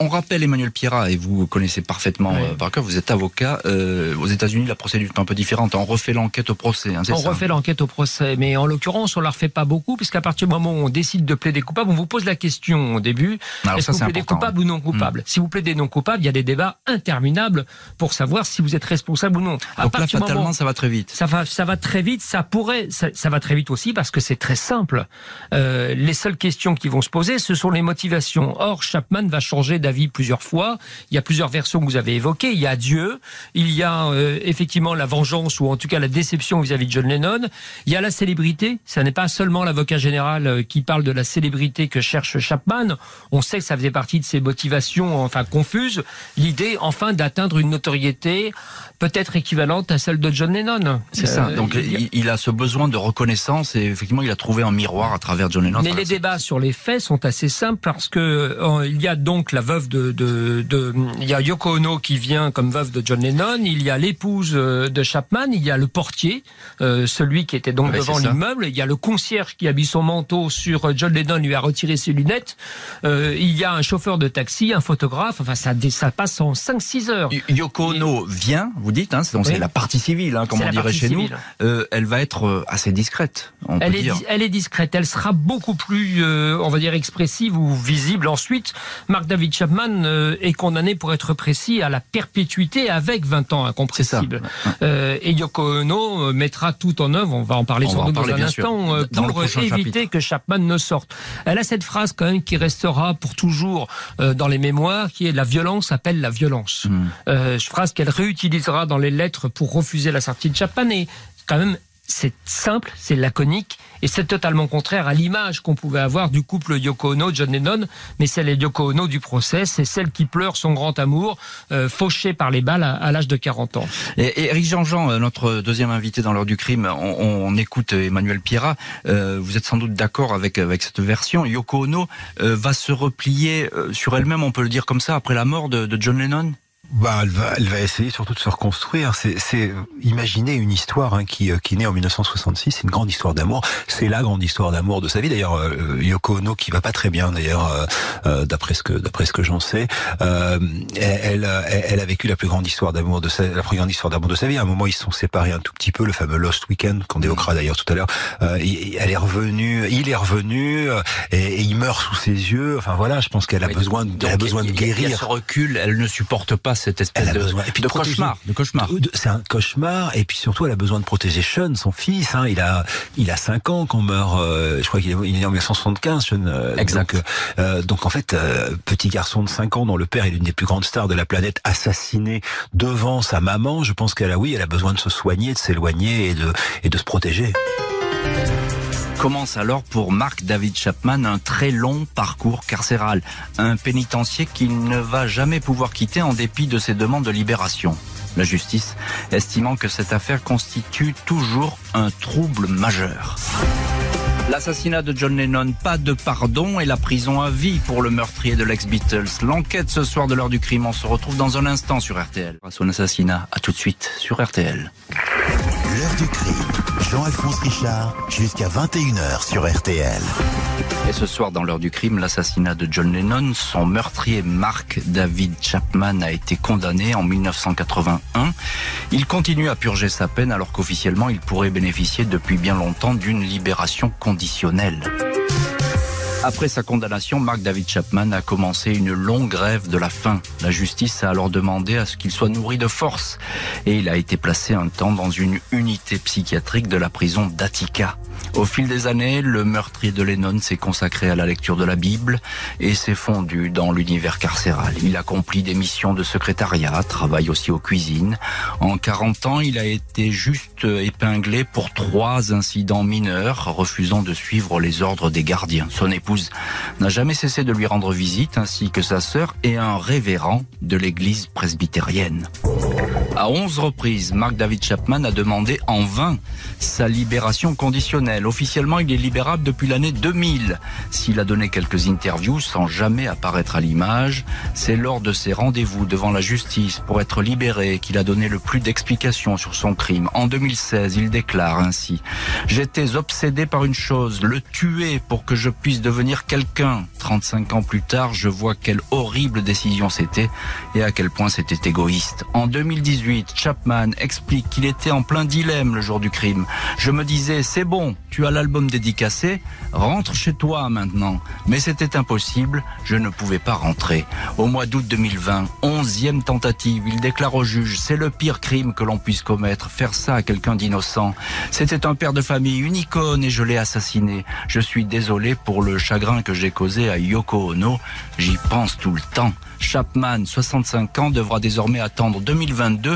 on, rappelle Emmanuel Pierrat, et vous connaissez parfaitement euh, par cœur, vous êtes avocat. Euh, aux États-Unis, la procédure est un peu différente. On refait l'enquête au procès. Hein, on refait l'enquête au procès, mais en l'occurrence, on la refait pas beaucoup, puisqu'à partir du moment où on décide de plaider coupable, on vous pose la question au début est-ce que vous plaidez coupable ou non coupable hmm. Si vous plaidez non coupable, il y a des débats interminables pour savoir si vous êtes responsable ou non. À Donc là, fatalement, ça va très vite. Ça va, ça va très vite. Ça pourrait, ça, va très vite aussi parce que c'est très simple. Euh, les seules questions qui vont se poser, ce sont les motivations. Or, Chapman va changer d'avis plusieurs fois. Il y a plusieurs versions que vous avez évoquées. Il y a Dieu, il y a euh, effectivement la vengeance ou en tout cas la déception vis-à-vis de John Lennon. Il y a la célébrité. Ça n'est pas seulement l'avocat général euh, qui parle de la célébrité que cherche Chapman. On sait que ça faisait partie de ses motivations, enfin confuses. L'idée, enfin, d'atteindre une notoriété peut-être équivalente à celle de John Lennon. C'est ça. Euh, Donc il, a ce besoin de reconnaissance et effectivement il a trouvé un miroir à travers John Lennon. Mais les débats sur les faits sont assez simples parce que il y a donc la veuve de, de, de il y a Yoko Ono qui vient comme veuve de John Lennon, il y a l'épouse euh, de Chapman, il y a le portier, euh, celui qui était donc devant l'immeuble, il y a le concierge qui a mis son manteau sur euh, John Lennon, lui a retiré ses lunettes, il y a un chauffeur de taxi, un photographe, enfin ça, ça passe en 5-6 heures. Yoko Ono vient, vous dites, hein, c'est la partie civile, hein, comme on dirait chez nous, elle va être assez discrète. On elle, peut est, dire. elle est discrète, elle sera beaucoup plus, on va dire, expressive ou visible ensuite. Mark David Chapman est condamné pour être précis à la perpétuité avec 20 ans incompressibles. Euh, et Yoko Ono euh, mettra tout en œuvre, on va en parler sans doute dans un instant, euh, pour éviter que Chapman ne sorte. Elle a cette phrase quand même qui restera pour toujours dans les mémoires, qui est la violence appelle la violence. Hmm. phrase qu'elle réutilisera dans les lettres pour refuser la sortie de Chapman et quand même c'est simple, c'est laconique et c'est totalement contraire à l'image qu'on pouvait avoir du couple Yoko Ono, John Lennon, mais c'est les Yoko Ono du procès, c'est celle qui pleure son grand amour, euh, fauché par les balles à, l'âge de 40 ans. Et, Eric Jean-Jean, euh, notre deuxième invité dans l'heure du crime, on, écoute Emmanuel Pierrat, euh, vous êtes sans doute d'accord avec, avec cette version, Yoko Ono va se replier sur elle-même, on peut le dire comme ça, après la mort de John Lennon? Bah, elle va, elle va essayer surtout de se reconstruire. C'est imaginer une histoire hein, qui, euh, qui naît en 1966. C'est une grande histoire d'amour. C'est la grande histoire d'amour de sa vie. D'ailleurs, euh, Yoko Ono qui va pas très bien. D'ailleurs, euh, euh d'après ce que d'après ce que j'en sais, euh, elle, elle, a vécu la plus grande histoire d'amour de sa la plus grande histoire d'amour de sa vie. À un moment, ils se sont séparés un tout petit peu. Le fameux Lost Weekend qu'on évoquera d'ailleurs tout à l'heure. elle est revenue. Il est revenu et, et, il meurt sous ses yeux. Enfin voilà, je pense qu'elle a besoin, elle a besoin de guérir. Il ce recul. Elle ne supporte pas cette espèce de, besoin, et puis de, cauchemar. De cauchemar. C'est un cauchemar. Et puis surtout, elle a besoin de protéger Sean, son fils. Hein. Il a, il a 5 ans qu'on meurt. Euh, je crois qu'il est, il est en 1975, Sean. Euh, exact. Donc, euh, donc en fait, petit garçon de 5 ans dont le père est l'une des plus grandes stars de la planète, assassiné devant sa maman. Je pense qu'elle a, oui, elle a besoin de se soigner, de s'éloigner et de, et de se protéger. Commence alors pour Mark David Chapman un très long parcours carcéral, un pénitencier qu'il ne va jamais pouvoir quitter en dépit de ses demandes de libération. La justice estimant que cette affaire constitue toujours un trouble majeur. L'assassinat de John Lennon, pas de pardon et la prison à vie pour le meurtrier de l'ex-Beatles. L'enquête ce soir de l'heure du crime, on se retrouve dans un instant sur RTL. Son assassinat, à tout de suite sur RTL. L'heure du crime. Jean-Alphonse Richard, jusqu'à 21h sur RTL. Et ce soir, dans l'heure du crime, l'assassinat de John Lennon, son meurtrier Mark David Chapman a été condamné en 1981. Il continue à purger sa peine alors qu'officiellement il pourrait bénéficier depuis bien longtemps d'une libération conditionnelle. Après sa condamnation, Mark David Chapman a commencé une longue grève de la faim. La justice a alors demandé à ce qu'il soit nourri de force et il a été placé un temps dans une unité psychiatrique de la prison d'Attica. Au fil des années, le meurtrier de Lennon s'est consacré à la lecture de la Bible et s'est fondu dans l'univers carcéral. Il accomplit des missions de secrétariat, travaille aussi aux cuisines. En 40 ans, il a été juste épinglé pour trois incidents mineurs, refusant de suivre les ordres des gardiens. Son épouse n'a jamais cessé de lui rendre visite, ainsi que sa sœur et un révérend de l'église presbytérienne. À onze reprises, Mark David Chapman a demandé en vain sa libération conditionnelle. Officiellement, il est libérable depuis l'année 2000. S'il a donné quelques interviews sans jamais apparaître à l'image, c'est lors de ses rendez-vous devant la justice pour être libéré qu'il a donné le plus d'explications sur son crime. En 2016, il déclare ainsi J'étais obsédé par une chose, le tuer pour que je puisse devenir quelqu'un. 35 ans plus tard, je vois quelle horrible décision c'était et à quel point c'était égoïste. En 2018, Chapman explique qu'il était en plein dilemme le jour du crime. Je me disais, c'est bon, tu as l'album dédicacé, rentre chez toi maintenant. Mais c'était impossible, je ne pouvais pas rentrer. Au mois d'août 2020, onzième tentative, il déclare au juge, c'est le pire crime que l'on puisse commettre, faire ça à quelqu'un d'innocent. C'était un père de famille, une icône, et je l'ai assassiné. Je suis désolé pour le chagrin que j'ai causé à Yoko Ono. J'y pense tout le temps. Chapman, 65 ans, devra désormais attendre 2022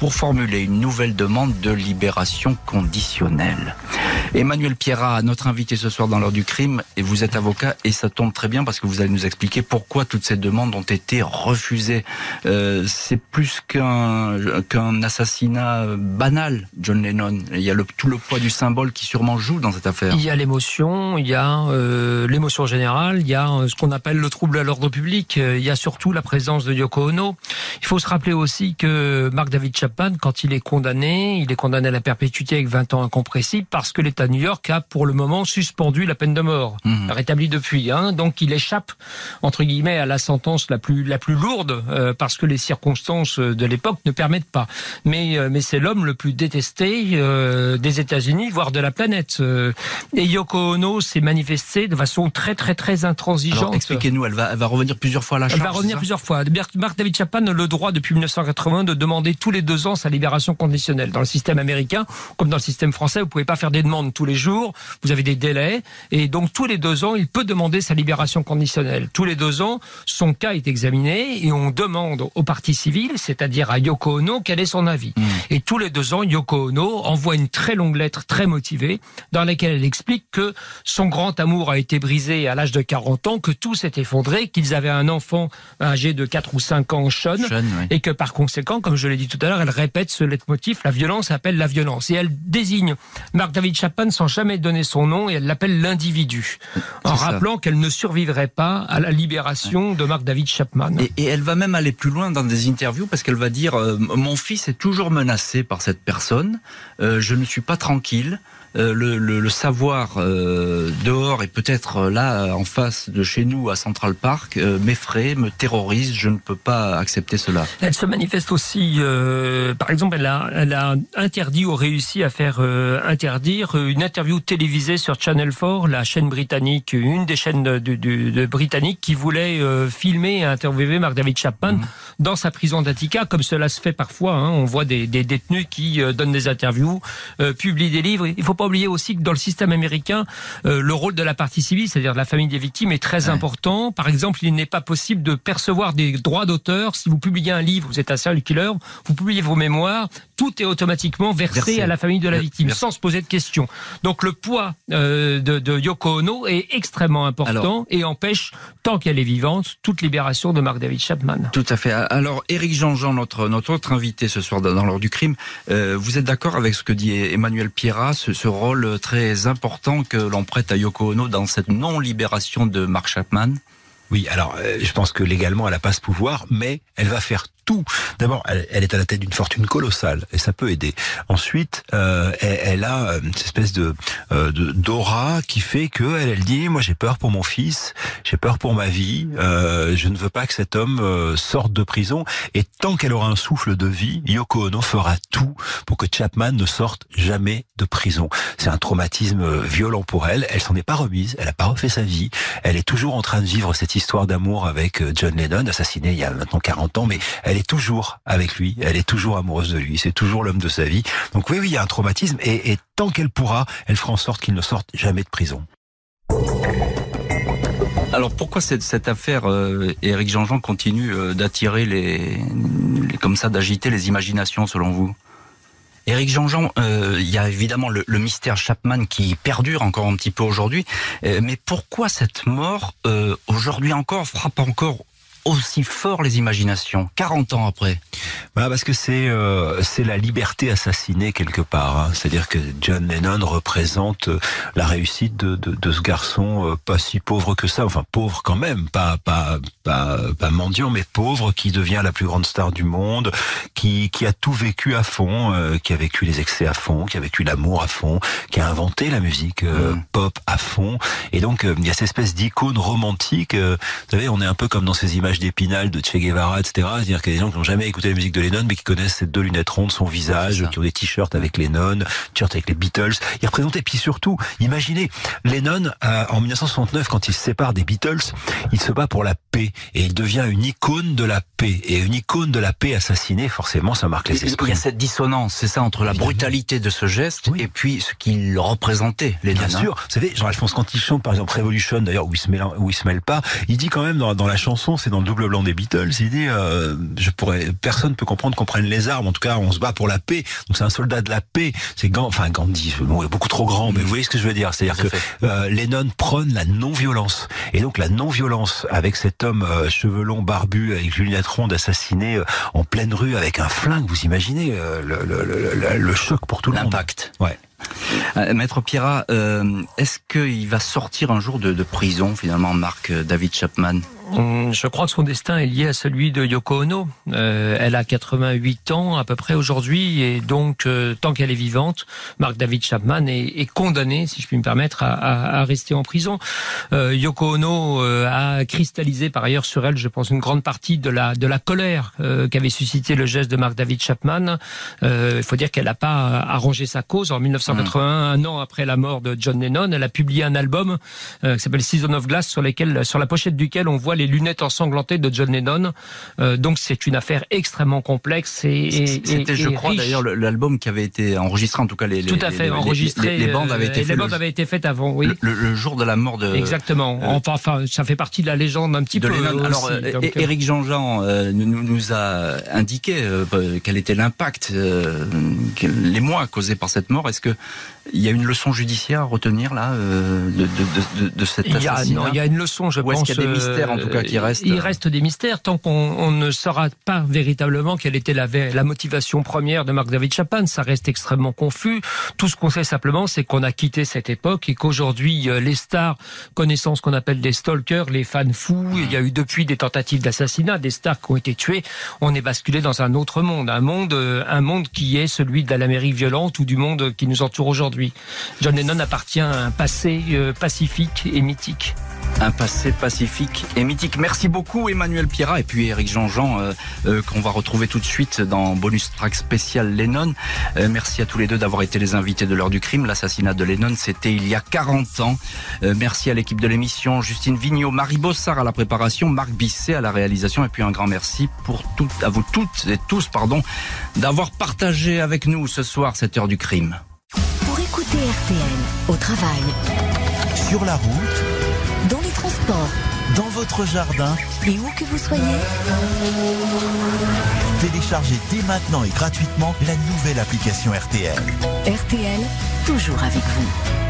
pour formuler une nouvelle demande de libération conditionnelle. Emmanuel Pierrat, notre invité ce soir dans l'heure du crime, et vous êtes avocat, et ça tombe très bien parce que vous allez nous expliquer pourquoi toutes ces demandes ont été refusées. Euh, c'est plus qu'un assassinat banal, John Lennon. Il y a tout le poids du symbole qui sûrement joue dans cette affaire. Il y a l'émotion, il y a euh, l'émotion générale, il y a euh, ce qu'on appelle le trouble à l'ordre public, il y a surtout la présence de Yoko Ono. Il faut se rappeler aussi que Mark David Chapman quand il est condamné, il est condamné à la perpétuité avec 20 ans incompressibles parce que l'État de New York a pour le moment suspendu la peine de mort, mmh. rétabli depuis. Hein, donc il échappe entre guillemets à la sentence la plus la plus lourde euh, parce que les circonstances de l'époque ne permettent pas. Mais euh, mais c'est l'homme le plus détesté euh, des États-Unis, voire de la planète. Euh. et Yoko Ono s'est manifestée de façon très très très intransigeante. Expliquez-nous, elle va elle va revenir plusieurs fois à la charge. Elle va revenir plusieurs fois. Mark David Chapman a le droit depuis 1980 de demander tous les deux deux ans sa libération conditionnelle. Dans le système américain, comme dans le système français, vous pouvez pas faire des demandes tous les jours, vous avez des délais, et donc tous les deux ans, il peut demander sa libération conditionnelle. Tous les deux ans, son cas est examiné et on demande aux parties civiles, c'est-à-dire à Yoko Ono, quel est son avis. Mmh. Et tous les deux ans, Yoko Ono envoie une très longue lettre très motivée dans laquelle elle explique que son grand amour a été brisé à l'âge de 40 ans, que tout s'est effondré, qu'ils avaient un enfant âgé de 4 ou 5 ans, Sean, Sean oui. et que par conséquent, comme je l'ai dit tout à l'heure, elle répète ce leitmotiv, la violence appelle la violence. Et elle désigne Mark David Chapman sans jamais donner son nom et elle l'appelle l'individu, en rappelant qu'elle ne survivrait pas à la libération de Mark David Chapman. Et, et, elle va même aller plus loin dans des interviews parce qu'elle va dire euh, Mon fils est toujours menacé par cette personne, euh, je ne suis pas tranquille. Euh, le, le, le, savoir euh, dehors et peut-être euh, là en face de chez nous à Central Park m'effraie, me terrorise. Je ne peux pas accepter cela. Elle se manifeste aussi, par exemple, elle a, elle a interdit ou réussi à faire interdire une interview télévisée sur Channel 4, la chaîne britannique, une des chaînes de britanniques qui voulait filmer et interviewer Mark David Chapman mmh. dans sa prison d'Attica, comme cela se fait parfois. Hein. On voit des, des, détenus qui donnent des interviews, publient des livres. Il faut pas oublier aussi que dans le système américain, euh, le rôle de la partie civile, c'est-à-dire de la famille des victimes, est très ouais. important. Par exemple, il n'est pas possible de percevoir des droits d'auteur. Si vous publiez un livre, vous êtes un serial killer, vous publiez vos mémoires, tout est automatiquement versé, versé. à la famille de la victime, Merci. sans se poser de questions. Donc le poids euh, de, de, Yoko Ono est extrêmement important Alors, et empêche, tant qu'elle est vivante, toute libération de Mark David Chapman. Tout à fait. Alors, Éric Jean-Jean, notre, notre autre invité ce soir dans l'heure du crime, euh, vous êtes d'accord avec ce que dit Emmanuel Pierrat, ce, ce rôle très important que l'on prête à Yoko Ono dans cette non-libération de Mark Chapman? Oui, alors euh, je pense que légalement elle n'a pas ce pouvoir, mais elle va faire tout. D'abord, elle, elle, est à la tête d'une fortune colossale et ça peut aider. Ensuite, euh, elle, elle, a une espèce de euh, d'aura qui fait que elle, elle dit moi j'ai peur pour mon fils, j'ai peur pour ma vie, euh, je ne veux pas que cet homme euh, sorte de prison. Et tant qu'elle aura un souffle de vie, Yoko Ono fera tout pour que Chapman ne sorte jamais de prison. C'est un traumatisme violent pour elle. Elle s'en est pas remise, elle a pas refait sa vie. Elle est toujours en train de vivre cette histoire d'amour avec John Lennon, assassiné il y a maintenant 40 ans, mais elle est toujours avec lui, elle est toujours amoureuse de lui, c'est toujours l'homme de sa vie. Donc oui, oui, il y a un traumatisme et, et tant qu'elle pourra, elle fera en sorte qu'il ne sorte jamais de prison. Alors pourquoi cette, cette affaire, euh, Éric Jean-Jean continue euh, d'attirer les, les, comme ça, d'agiter les imaginations selon vous? Éric Jean-Jean, euh, il y a évidemment le, le, mystère Chapman qui perdure encore un petit peu aujourd'hui, euh, mais pourquoi cette mort euh, aujourd'hui encore frappe encore aussi fort les imaginations, 40 ans après bah Parce que c'est euh, c'est la liberté assassinée quelque part. Hein. C'est-à-dire que John Lennon représente euh, la réussite de, de, de ce garçon euh, pas si pauvre que ça, enfin pauvre quand même, pas, pas, pas, pas mendiant, mais pauvre, qui devient la plus grande star du monde, qui, qui a tout vécu à fond, euh, qui a vécu les excès à fond, qui a vécu l'amour à fond, qui a inventé la musique mmh. pop à fond. Et donc il y a cette espèce d'icône romantique. vous savez, on est un peu comme dans ces images d'Épinal, de Che Guevara, etc. C'est-à-dire qu'il y a des gens qui n'ont jamais écouté la musique de Lennon, mais qui connaissent ces deux lunettes rondes, son visage, qui ont des t-shirts avec Lennon, t-shirts avec les Beatles. Il représentait, puis surtout, imaginez, Lennon, euh, en 1969, quand il se sépare des Beatles, il se bat pour la paix, et il devient une icône de la paix. Et une icône de la paix assassinée, forcément, ça marque les esprits. Il y a cette dissonance, c'est ça, entre la brutalité de ce geste oui. et puis ce qu'il représentait, Lennon. Bien sûr. Vous savez, Jean-Alphonse, quand il chante, par exemple, Revolution, d'ailleurs, où il se mêle, où il se mêle pas, il dit quand même dans, dans la chanson, c'est dans le double blanc des Beatles, il dit, euh, je pourrais, personne peut comprendre qu'on prenne les armes. En tout cas, on se bat pour la paix. Donc c'est un soldat de la paix. C'est Gandhi, enfin Gandhi, bon, est beaucoup trop grand, mais vous voyez ce que je veux dire. C'est-à-dire que euh, Lennon prône la non-violence. Et donc la non-violence avec cet homme euh, cheveux longs, barbu, avec une lunette ronde, assassiné euh, en pleine rue avec un flingue. Vous imaginez euh, le, le, le, le, choc pour tout le monde. L'impact. Ouais. Euh, Maître Pierrat, euh, est-ce qu'il va sortir un jour de, de prison finalement, Marc David Chapman? Je crois que son destin est lié à celui de Yoko Ono. Euh, elle a 88 ans à peu près aujourd'hui et donc euh, tant qu'elle est vivante, Mark David Chapman est, est, condamné, si je puis me permettre, à, à, à rester en prison. Euh, Yoko Ono a cristallisé par ailleurs sur elle, je pense, une grande partie de la de la colère qu'avait suscité le geste de Mark David Chapman. Il faut dire qu'elle n'a pas arrangé sa cause. En 1981, mmh. un an après la mort de John Lennon, elle a publié un album qui s'appelle Season of Glass, sur lesquels, sur la pochette duquel on voit les lunettes ensanglantées de John Lennon. Euh, donc c'est une affaire extrêmement complexe et, c'était, je crois, d'ailleurs l'album qui avait été enregistré, en tout cas les, tout à fait les, enregistré. Les, les, bandes avaient été les faites. bandes avaient été faites avant, oui. Le, le, jour de la mort de. Exactement. Euh, enfin, enfin, ça fait partie de la légende un petit de peu. Lennon. Alors, euh, donc, Éric Jean-Jean euh, nous, nous a indiqué euh, quel était l'impact, euh, les mois causés par cette mort. Est-ce que il y a une leçon judiciaire à retenir là de, de, de, de, cette il y a, non, il y a une leçon, je Ou pense. Est-ce qu'il y a des mystères en tout cas qui restent Il reste des mystères tant qu'on on ne saura pas véritablement quelle était la, la motivation première de Mark David Chapman. Ça reste extrêmement confus. Tout ce qu'on sait simplement, c'est qu'on a quitté cette époque et qu'aujourd'hui, les stars connaissant ce qu'on appelle des stalkers, les fans fous, il y a eu depuis des tentatives d'assassinat, des stars qui ont été tuées. On est basculé dans un autre monde, un monde, un monde qui est celui de l'Amérique violente ou du monde qui nous entoure aujourd'hui. John Lennon appartient à un passé euh, pacifique et mythique. Un passé pacifique et mythique. Merci beaucoup Emmanuel Pierrat et puis Eric Jean-Jean euh, euh, qu'on va retrouver tout de suite dans bonus track spécial Lennon. Merci à tous les deux d'avoir été les invités de l'heure du crime. L'assassinat de Lennon, c'était il y a 40 ans. Merci à l'équipe de l'émission, Justine Vignot, Marie Bossard à la préparation, Marc Bisset à la réalisation et puis un grand merci à vous toutes et tous pardon, d'avoir partagé avec nous ce soir cette heure du crime. RTL au travail, sur la route, dans les transports, dans votre jardin. Et où que vous soyez, téléchargez dès maintenant et gratuitement la nouvelle application RTL. RTL, toujours avec vous.